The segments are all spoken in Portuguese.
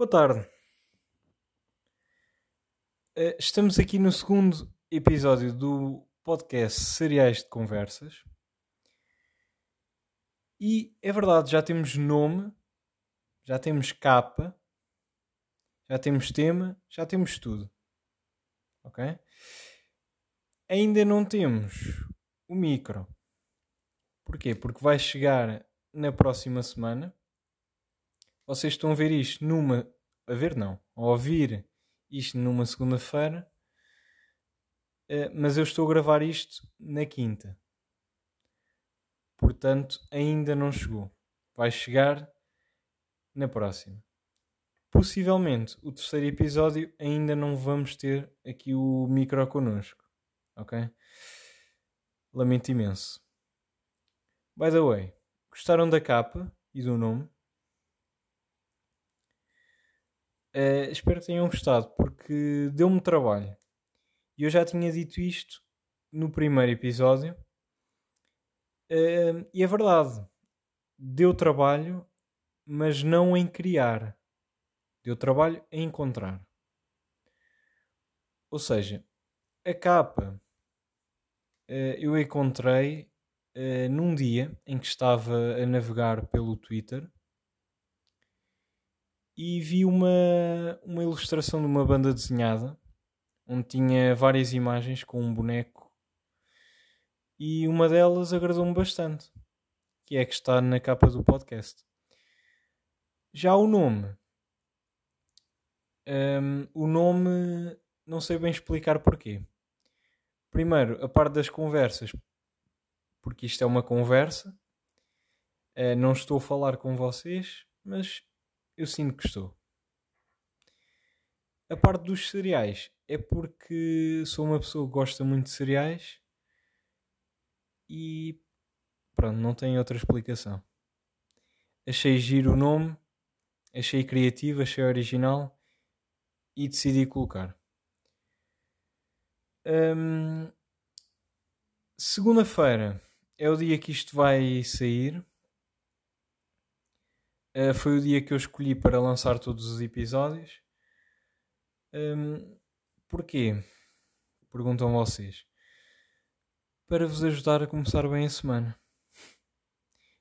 Boa tarde. Eh, Estamos aqui no segundo episódio do podcast Cereais de Conversas. E é verdade, já temos nome, já temos capa, já temos tema, já temos tudo. Ok? Ainda não temos o micro. Porquê? Porque vai chegar na próxima semana. Vocês estão a ver isto numa. A ver, não. A ouvir isto numa segunda-feira. Eh, Mas eu estou a gravar isto na quinta. Portanto, ainda não chegou. Vai chegar na próxima. Possivelmente, o terceiro episódio ainda não vamos ter aqui o micro connosco. Ok? Lamento imenso. By the way, gostaram da capa e do nome? Eh, espero que tenham gostado, porque deu-me trabalho. E eu já tinha dito isto no primeiro episódio. Eh, e é verdade. Deu trabalho, mas não em criar. Deu trabalho em encontrar. Ou seja, a capa eh, eu encontrei num dia em que estava a navegar pelo Twitter e vi uma, uma ilustração de uma banda desenhada onde tinha várias imagens com um boneco e uma delas agradou-me bastante, que é a que está na capa do podcast. Já o nome, hum, o nome não sei bem explicar porquê. Primeiro, a parte das conversas, porque isto é uma conversa, eh, não estou a falar com vocês, mas eu sinto que estou. A parte dos cereais é porque sou uma pessoa que gosta muito de cereais e pronto, não tem outra explicação. Achei giro o nome, achei criativo, achei original e decidi colocar. Hum, Segunda-feira é o dia que isto vai sair. Uh, foi o dia que eu escolhi para lançar todos os episódios. Um, porquê? Perguntam vocês. Para vos ajudar a começar bem a semana.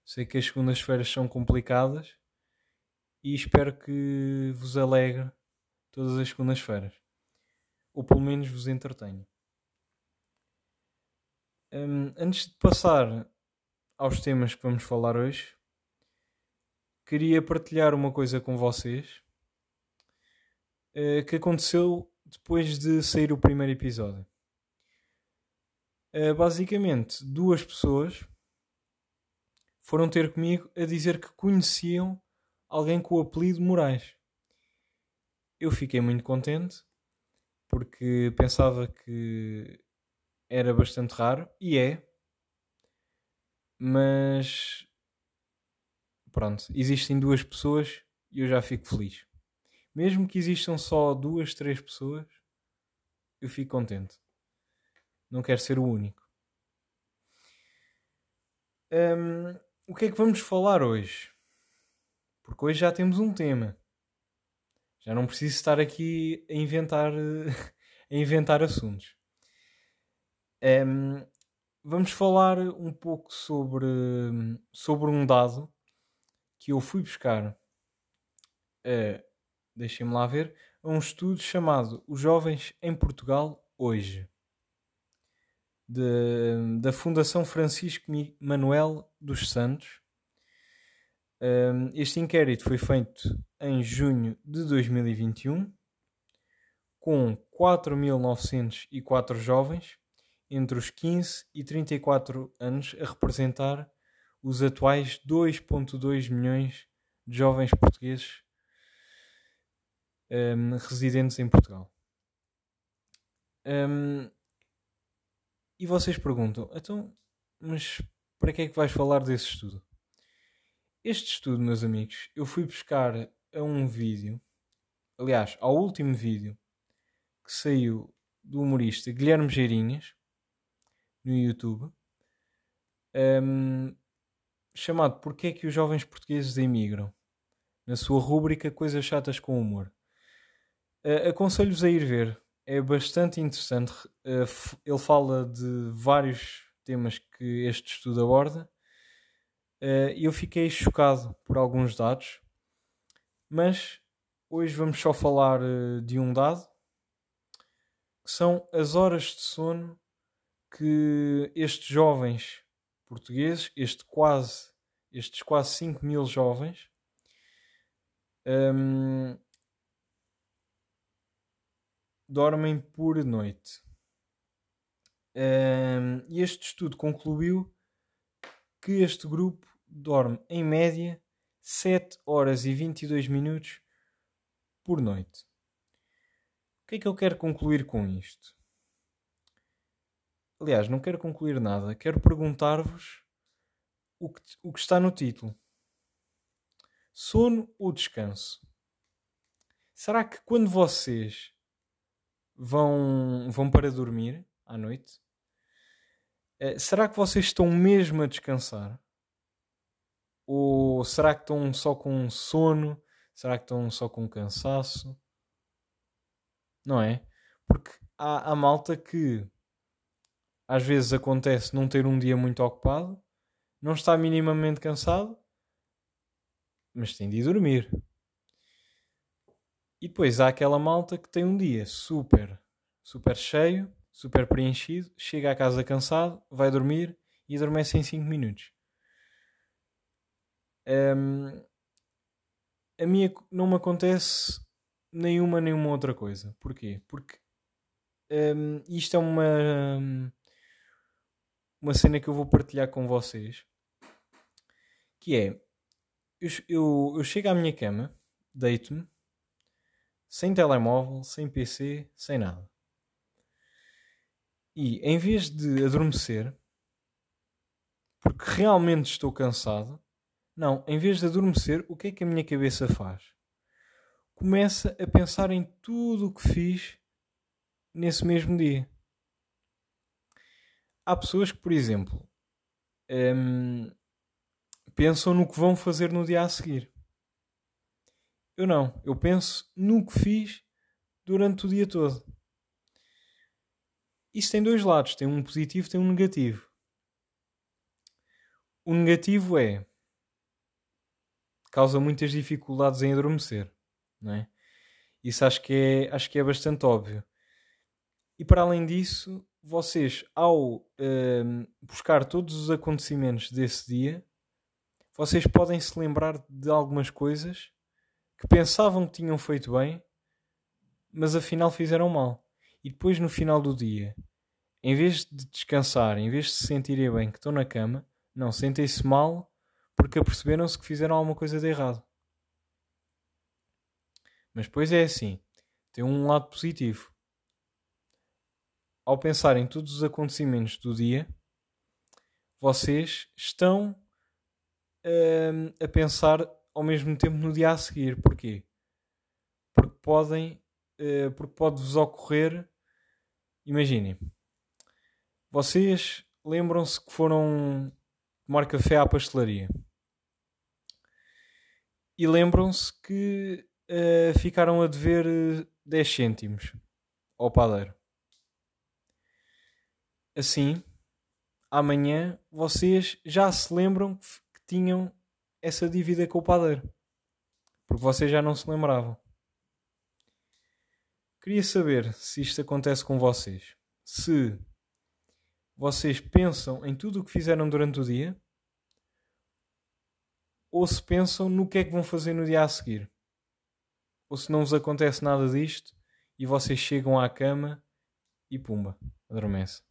Sei que as segundas-feiras são complicadas e espero que vos alegre todas as segundas-feiras. Ou pelo menos vos entretenha. Um, antes de passar aos temas que vamos falar hoje, queria partilhar uma coisa com vocês uh, que aconteceu depois de sair o primeiro episódio. Uh, basicamente, duas pessoas foram ter comigo a dizer que conheciam alguém com o apelido Moraes. Eu fiquei muito contente porque pensava que era bastante raro e é, mas pronto, existem duas pessoas e eu já fico feliz. Mesmo que existam só duas, três pessoas, eu fico contente. Não quero ser o único. Hum, o que é que vamos falar hoje? Porque hoje já temos um tema. Já não preciso estar aqui a inventar, a inventar assuntos. Um, vamos falar um pouco sobre, sobre um dado que eu fui buscar, uh, deixem-me lá ver, a um estudo chamado Os Jovens em Portugal Hoje, de, da Fundação Francisco Manuel dos Santos. Um, este inquérito foi feito em junho de 2021 com 4.904 jovens entre os 15 e 34 anos a representar os atuais 2,2 milhões de jovens portugueses um, residentes em Portugal. Um, e vocês perguntam, então, mas para que é que vais falar desse estudo? Este estudo, meus amigos, eu fui buscar a um vídeo, aliás, ao último vídeo que saiu do humorista Guilherme Geirinhas no YouTube, um, chamado Porquê é que os jovens portugueses emigram? na sua rúbrica Coisas Chatas com Humor. Uh, Aconselho-vos a ir ver, é bastante interessante. Uh, ele fala de vários temas que este estudo aborda uh, eu fiquei chocado por alguns dados, mas hoje vamos só falar de um dado que são as horas de sono que estes jovens portugueses, este quase, estes quase 5 mil jovens, um, dormem por noite. Um, e este estudo concluiu que este grupo dorme em média 7 horas e 22 minutos por noite. O que é que eu quero concluir com isto? Aliás, não quero concluir nada. Quero perguntar-vos o que, o que está no título: sono ou descanso? Será que quando vocês vão, vão para dormir à noite, eh, será que vocês estão mesmo a descansar? Ou será que estão só com sono? Será que estão só com cansaço? Não é? Porque há, há malta que às vezes acontece não ter um dia muito ocupado, não está minimamente cansado, mas tem de ir dormir. E depois há aquela malta que tem um dia super, super cheio, super preenchido, chega à casa cansado, vai dormir e adormece em 5 minutos. Um, a minha não me acontece nenhuma nenhuma outra coisa. Porquê? Porque um, isto é uma uma cena que eu vou partilhar com vocês, que é eu, eu, eu chego à minha cama, deito-me, sem telemóvel, sem PC, sem nada. E em vez de adormecer, porque realmente estou cansado, não, em vez de adormecer, o que é que a minha cabeça faz? Começa a pensar em tudo o que fiz nesse mesmo dia há pessoas que, por exemplo, hum, pensam no que vão fazer no dia a seguir. Eu não. Eu penso no que fiz durante o dia todo. Isso tem dois lados. Tem um positivo tem um negativo. O negativo é causa muitas dificuldades em adormecer, não é? Isso acho que é, acho que é bastante óbvio. E para além disso, vocês, ao uh, buscar todos os acontecimentos desse dia, vocês podem se lembrar de algumas coisas que pensavam que tinham feito bem, mas afinal fizeram mal. E depois, no final do dia, em vez de descansar, em vez de se sentirem bem que estão na cama, não, sentem-se mal porque aperceberam-se que fizeram alguma coisa de errado. Mas depois é assim: tem um lado positivo ao pensar em todos os acontecimentos do dia, vocês estão uh, a pensar ao mesmo tempo no dia a seguir. Porquê? Porque podem, uh, porque pode-vos ocorrer, imaginem, vocês lembram-se que foram tomar café à pastelaria e lembram-se que uh, ficaram a dever 10 cêntimos ao padeiro. Assim, amanhã vocês já se lembram que tinham essa dívida com o padeiro. Porque vocês já não se lembravam. Queria saber se isto acontece com vocês. Se vocês pensam em tudo o que fizeram durante o dia ou se pensam no que é que vão fazer no dia a seguir. Ou se não vos acontece nada disto e vocês chegam à cama e pumba, adormece.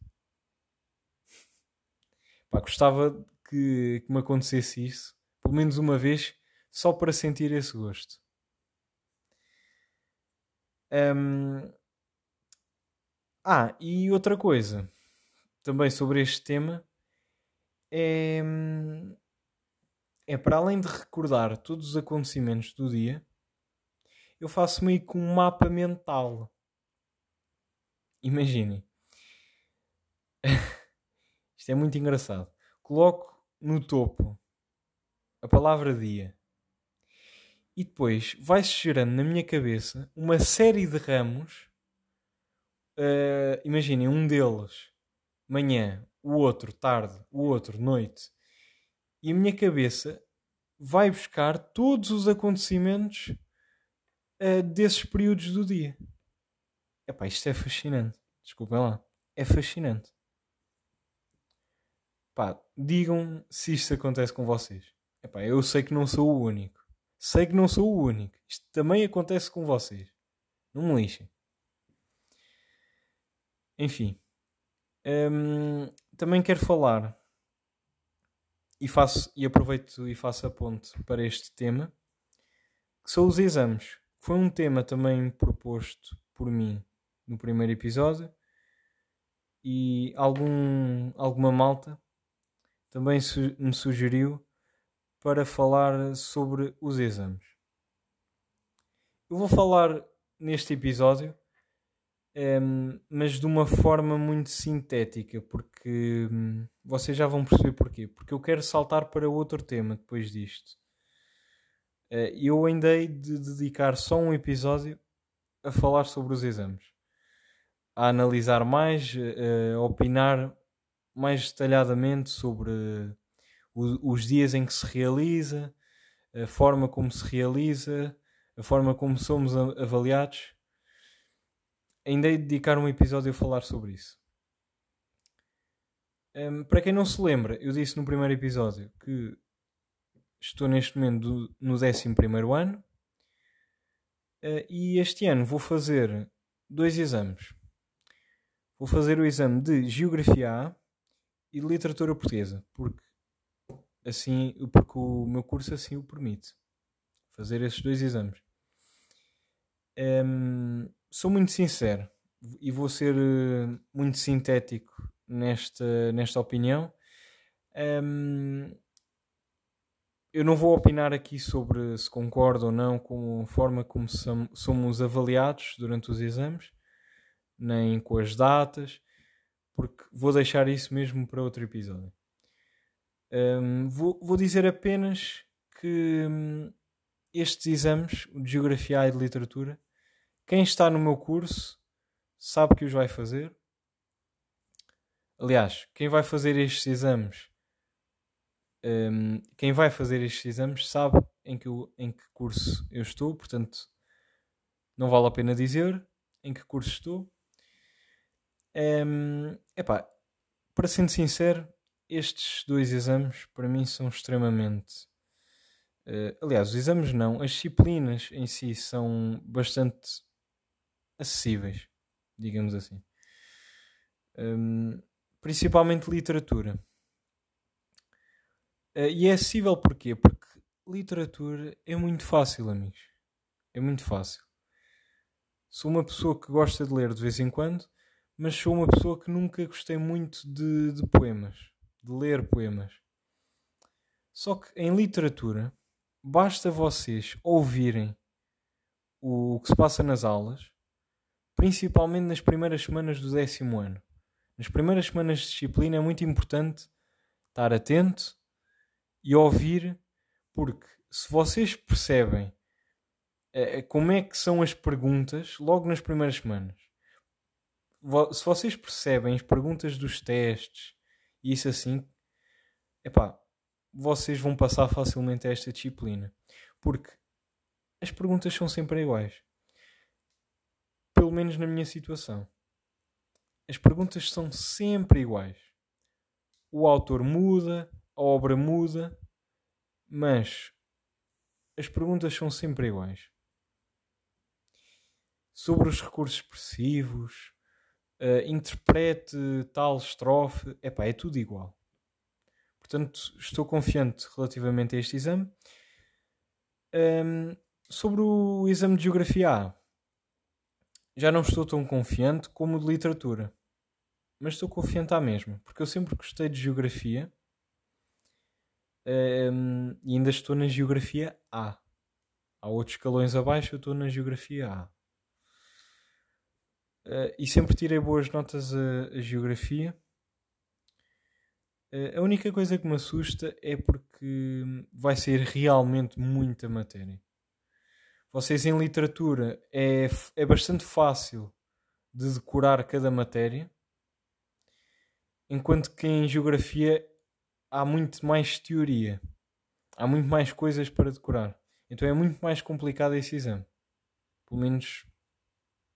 Pá, gostava que, que me acontecesse isso, pelo menos uma vez, só para sentir esse gosto. Um... Ah, e outra coisa também sobre este tema é, é para além de recordar todos os acontecimentos do dia, eu faço meio que um mapa mental. Imaginem. Isto é muito engraçado. Coloco no topo a palavra dia. E depois vai-se gerando na minha cabeça uma série de ramos. Uh, Imaginem, um deles manhã, o outro tarde, o outro noite. E a minha cabeça vai buscar todos os acontecimentos uh, desses períodos do dia. Epá, isto é fascinante. Desculpem lá. É fascinante. Pá, digam se isto acontece com vocês. Epá, eu sei que não sou o único. Sei que não sou o único. Isto também acontece com vocês. Não me lixem. Enfim. Hum, também quero falar e faço e aproveito e faço a ponte para este tema que são os exames. Foi um tema também proposto por mim no primeiro episódio e algum, alguma malta também su me sugeriu para falar sobre os exames. Eu vou falar neste episódio, um, ehm, mas de uma forma muito sintética, porque um, vocês já vão perceber porquê. Porque eu quero saltar para outro tema depois disto. Uh, eu ainda hei de dedicar só um episódio a falar sobre os exames, a analisar mais, uh, a opinar mais detalhadamente sobre os dias em que se realiza, a forma como se realiza, a forma como somos avaliados. Ainda hei de dedicar um episódio a falar sobre isso. Um, para quem não se lembra, eu disse no primeiro episódio que estou neste momento no 11 ano uh, e este ano vou fazer dois exames. Vou fazer o exame de Geografia A e de Literatura Portuguesa, porque assim, porque o meu curso assim o permite fazer esses dois exames. Um, sou muito sincero e vou ser uh, muito sintético nesta, nesta opinião. Um, eu não vou opinar aqui sobre se concordo ou não com a forma como somos avaliados durante os exames, nem com as datas, porque vou deixar isso mesmo para outro episódio. Um, vou, vou, dizer apenas que um, estes exames, de Geografia e de Literatura, quem está no meu curso sabe que os vai fazer. Aliás, quem vai fazer estes exames, um, quem vai fazer estes exames sabe em que, em que curso eu estou, portanto, não vale a pena dizer em que curso estou. Um, epá, para ser sincero, estes dois exames para mim são extremamente. Uh, aliás, os exames não, as disciplinas em si são bastante acessíveis, digamos assim. Um, principalmente literatura. Uh, e é acessível porquê? Porque literatura é muito fácil, amigos. É muito fácil. Sou uma pessoa que gosta de ler de vez em quando, mas sou uma pessoa que nunca gostei muito de, de poemas de ler poemas. Só que em literatura basta vocês ouvirem o que se passa nas aulas, principalmente nas primeiras semanas do décimo ano. Nas primeiras semanas de disciplina é muito importante estar atento e ouvir, porque se vocês percebem é, como é que são as perguntas logo nas primeiras semanas, se vocês percebem as perguntas dos testes e isso assim, epá, vocês vão passar facilmente a esta disciplina. Porque as perguntas são sempre iguais. Pelo menos na minha situação. As perguntas são sempre iguais. O autor muda, a obra muda, mas as perguntas são sempre iguais. Sobre os recursos expressivos, uh, interprete tal estrofe, epá, é tudo igual. Portanto, estou confiante relativamente a este exame. Um, sobre o exame de Geografia A, já não estou tão confiante como o de Literatura. Mas estou confiante à mesma, porque eu sempre gostei de Geografia um, e ainda estou na Geografia A. Há outros escalões abaixo, eu estou na Geografia A. Uh, e sempre tirei boas notas a, a geografia. Uh, a única coisa que me assusta é porque vai ser realmente muita matéria. vocês em literatura é, é bastante fácil de decorar cada matéria, enquanto que em geografia há muito mais teoria, há muito mais coisas para decorar. Então é muito mais complicado esse exame. Pelo menos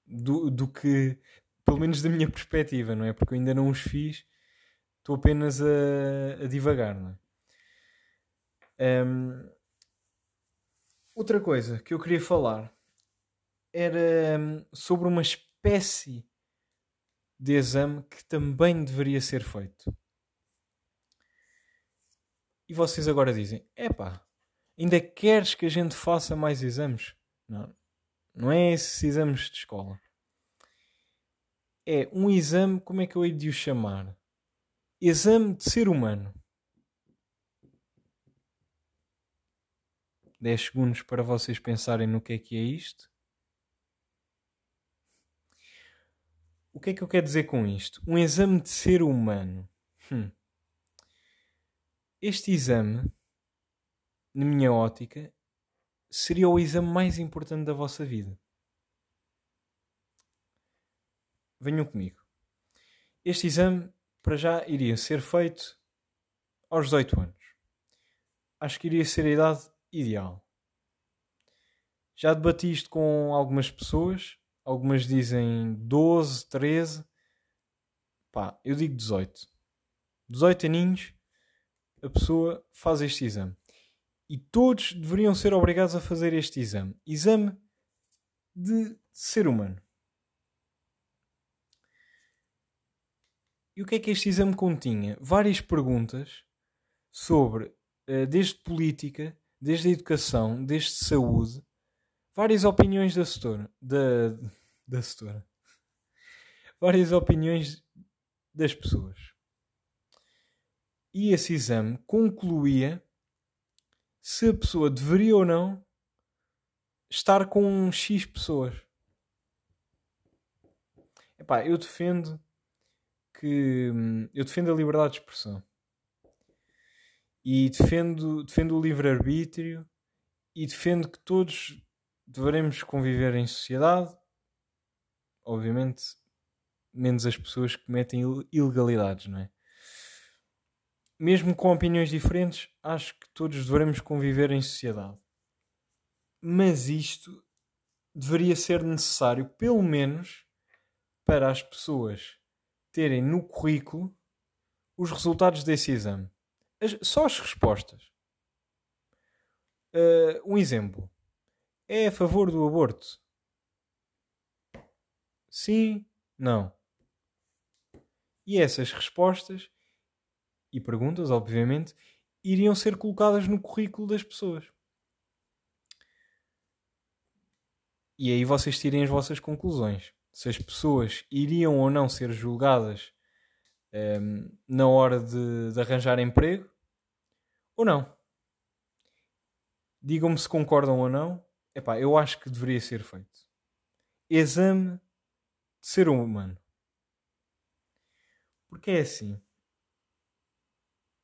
do, do que. Pelo menos da minha perspectiva, não é? Porque eu ainda não os fiz, estou apenas a, a divagar, não é? Um, outra coisa que eu queria falar era hum, sobre uma espécie de exame que também deveria ser feito. E vocês agora dizem: epá, ainda queres que a gente faça mais exames? Não, não é esses exames de escola. É um exame, como é que eu hei de o chamar? Exame de ser humano. 10 segundos para vocês pensarem no que é que é isto. O que é que eu quero dizer com isto? Um exame de ser humano. Hum. Este exame, na minha ótica, seria o exame mais importante da vossa vida. Venham comigo. Este exame, para já, iria ser feito aos 18 anos. Acho que iria ser a idade ideal. Já debati isto com algumas pessoas. Algumas dizem 12, 13. Pá, eu digo 18. 18 aninhos, a pessoa faz este exame. E todos deveriam ser obrigados a fazer este exame. Exame de ser humano. E o que é que este exame continha? Várias perguntas sobre, eh, desde política, desde educação, desde saúde, várias opiniões da setora. Da, da setora. Várias opiniões das pessoas. E esse exame concluía se a pessoa deveria ou não estar com X pessoas. Epá, eu defendo que eu defendo a liberdade de expressão e defendo, defendo o livre-arbítrio e defendo que todos devemos conviver em sociedade, obviamente, menos as pessoas que cometem ilegalidades, não é? Mesmo com opiniões diferentes, acho que todos devemos conviver em sociedade. Mas isto deveria ser necessário, pelo menos, para as pessoas terem no currículo os resultados desse exame. As, só as respostas. Uh, um exemplo. É a favor do aborto? Sim? Não? E essas respostas e perguntas, obviamente, iriam ser colocadas no currículo das pessoas. E aí vocês tirem as vossas conclusões. Se as pessoas iriam ou não ser julgadas um, ehm, na hora de, de arranjar emprego ou não. Digam-me se concordam ou não. Epá, eu acho que deveria ser feito. Exame de ser humano. Porque é assim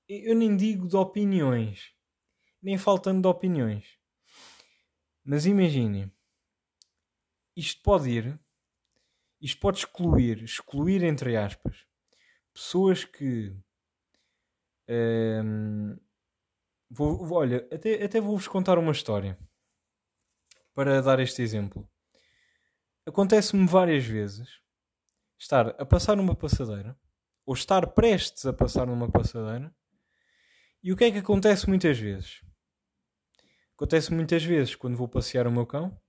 eu nem digo de opiniões, nem faltando de opiniões. Mas imaginem, isto pode ir, isto pode excluir, excluir entre aspas, pessoas que. Hum, vou, olha, até, até vou-vos contar uma história para dar este exemplo. Acontece-me várias vezes estar a passar numa passadeira ou estar prestes a passar numa passadeira e o que é que acontece muitas vezes? Acontece muitas vezes quando vou passear o meu cão,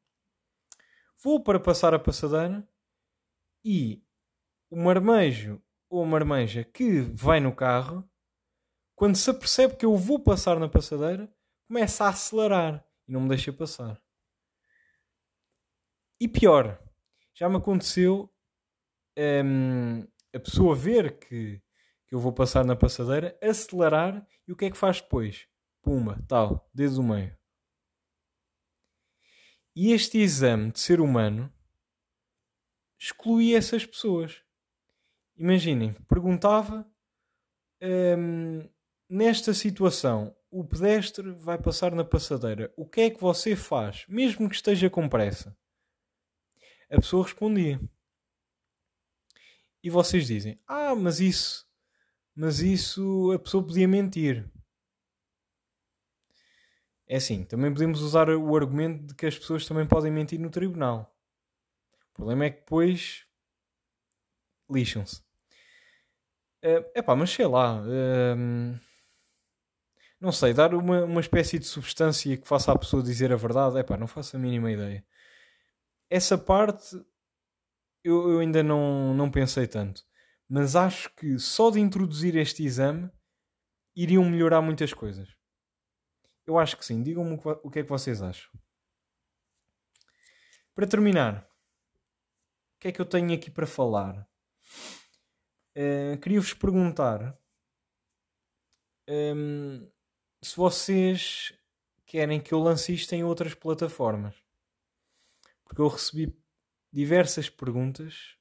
vou para passar a passadeira e o marmejo ou a marmeja que vai no carro, quando se apercebe que eu vou passar na passadeira, começa a acelerar e não me deixa passar. E pior, já me aconteceu hum, a pessoa ver que que eu vou passar na passadeira, acelerar e o que é que faz depois? Pumba, tal, desde o meio. E este exame de ser humano excluía essas pessoas. Imaginem, perguntava hum, nesta situação o pedestre vai passar na passadeira. O que é que você faz? Mesmo que esteja com pressa. A pessoa respondia. E vocês dizem: Ah, mas isso. Mas isso a pessoa podia mentir. É assim, também podemos usar o argumento de que as pessoas também podem mentir no tribunal. O problema é que depois lixam-se. É uh, pá, mas sei lá. Uh, não sei, dar uma, uma espécie de substância que faça a pessoa dizer a verdade, é pá, não faço a mínima ideia. Essa parte eu, eu ainda não, não pensei tanto. Mas acho que só de introduzir este exame iriam melhorar muitas coisas. Eu acho que sim. Digam-me o que é que vocês acham. Para terminar, o que é que eu tenho aqui para falar? Uh, Queria-vos perguntar um, ehm, se vocês querem que eu lance isto em outras plataformas. Porque eu recebi diversas perguntas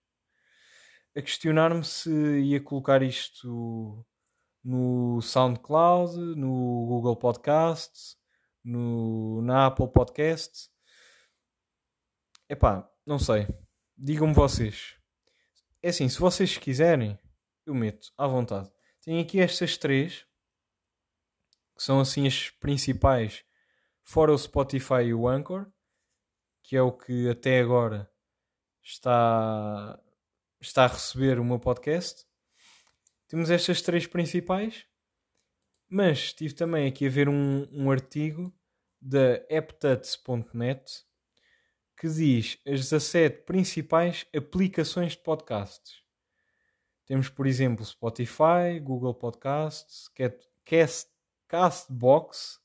a questionar-me se ia colocar isto no SoundCloud, no Google Podcast, no, na Apple Podcast. Epá, não sei. Digam-me vocês. É assim, se vocês quiserem, eu meto à vontade. Tenho aqui estas três, que são assim as principais, fora o Spotify e o Anchor, que é o que até agora está, está a receber o meu podcast. Temos estas três principais, mas estive também aqui a ver um, um artigo da apptuts.net que diz as 17 principais aplicações de podcasts. Temos, por exemplo, Spotify, Google Podcasts, Cast, Castbox.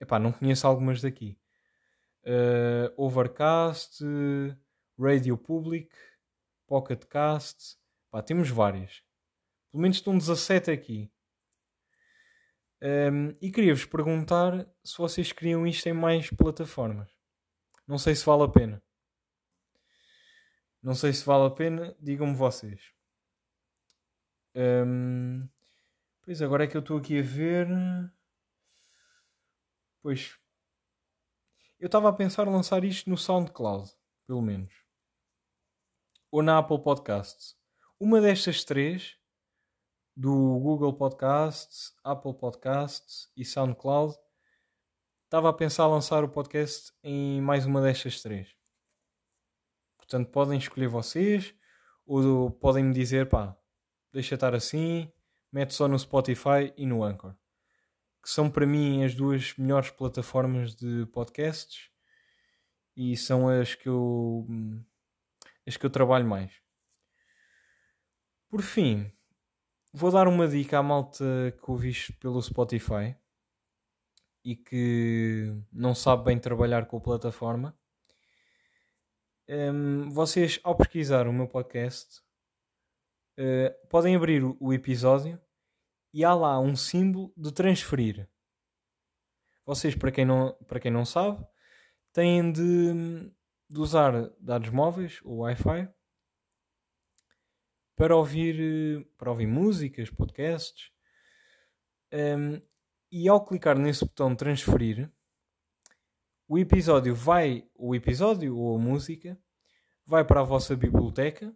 Epá, não conheço algumas daqui. Uh, Overcast, Radio Public, Pocket Cast. Pá, temos várias. Pelo menos estão 17 aqui. Um, e queria-vos perguntar se vocês queriam isto em mais plataformas. Não sei se vale a pena. Não sei se vale a pena, digam-me vocês. Um, pois agora é que eu estou aqui a ver. Pois. Eu estava a pensar lançar isto no SoundCloud, pelo menos. Ou na Apple Podcasts. Uma destas três do Google Podcasts, Apple Podcasts e SoundCloud, estava a pensar lançar o podcast em mais uma destas três. Portanto, podem escolher vocês ou podem me dizer, pá, deixa estar assim, mete só no Spotify e no Anchor. Que são para mim as duas melhores plataformas de podcasts e são as que eu as que eu trabalho mais. Por fim, Vou dar uma dica à malta que ouviste pelo Spotify e que não sabe bem trabalhar com a plataforma. Um, vocês, ao pesquisar o meu podcast, uh, podem abrir o, episódio e há lá um símbolo de transferir. Vocês, para quem não, para quem não sabe, têm de, de usar dados móveis ou Wi-Fi para ouvir, para ouvir músicas, podcasts. Um, e ao clicar nesse botão transferir, o episódio vai, o episódio ou a música, vai para a vossa biblioteca.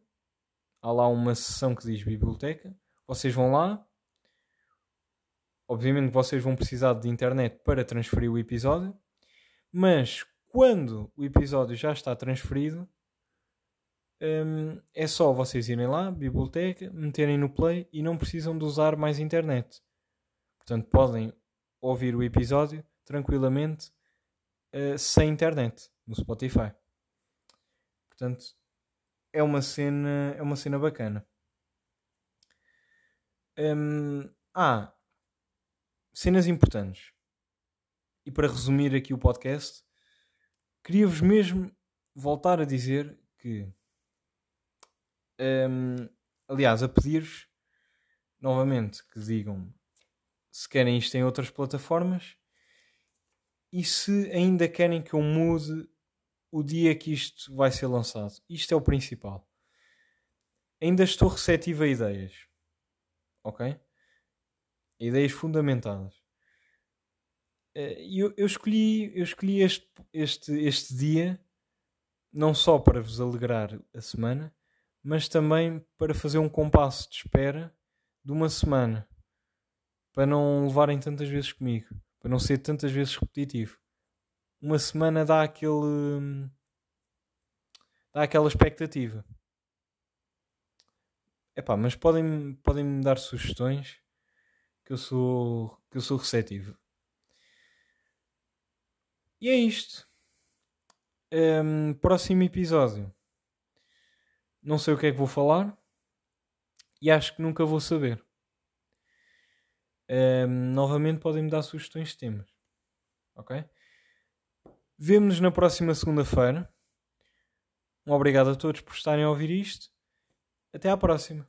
Há lá uma seção que diz biblioteca. Vocês vão lá. Obviamente vocês vão precisar de internet para transferir o episódio. Mas quando o episódio já está transferido, um, é só vocês irem lá, biblioteca, meterem no play e não precisam de usar mais internet. Portanto, podem ouvir o episódio tranquilamente uh, sem internet no Spotify. Portanto, é uma cena, é uma cena bacana. Um, ah, cenas importantes. E para resumir aqui o podcast, queria-vos mesmo voltar a dizer que um, aliás, a pedir-vos novamente que digam se querem isto em outras plataformas e se ainda querem que eu mude o dia que isto vai ser lançado. Isto é o principal. Ainda estou receptivo a ideias. Ok? Ideias fundamentadas. Eh, eu, eu escolhi, eu escolhi este, este, este dia não só para vos alegrar a semana, mas também para fazer um compasso de espera de uma semana. Para não levarem tantas vezes comigo. Para não ser tantas vezes repetitivo. Uma semana dá aquele. dá aquela expectativa. Epá, mas podem, podem me dar sugestões que eu sou, que eu sou receptivo. E é isto. Um, próximo episódio. Não sei o que é que vou falar. E acho que nunca vou saber. Um, novamente podem me dar sugestões de temas. Ok? Vemo-nos na próxima segunda-feira. Um obrigado a todos por estarem a ouvir isto. Até à próxima.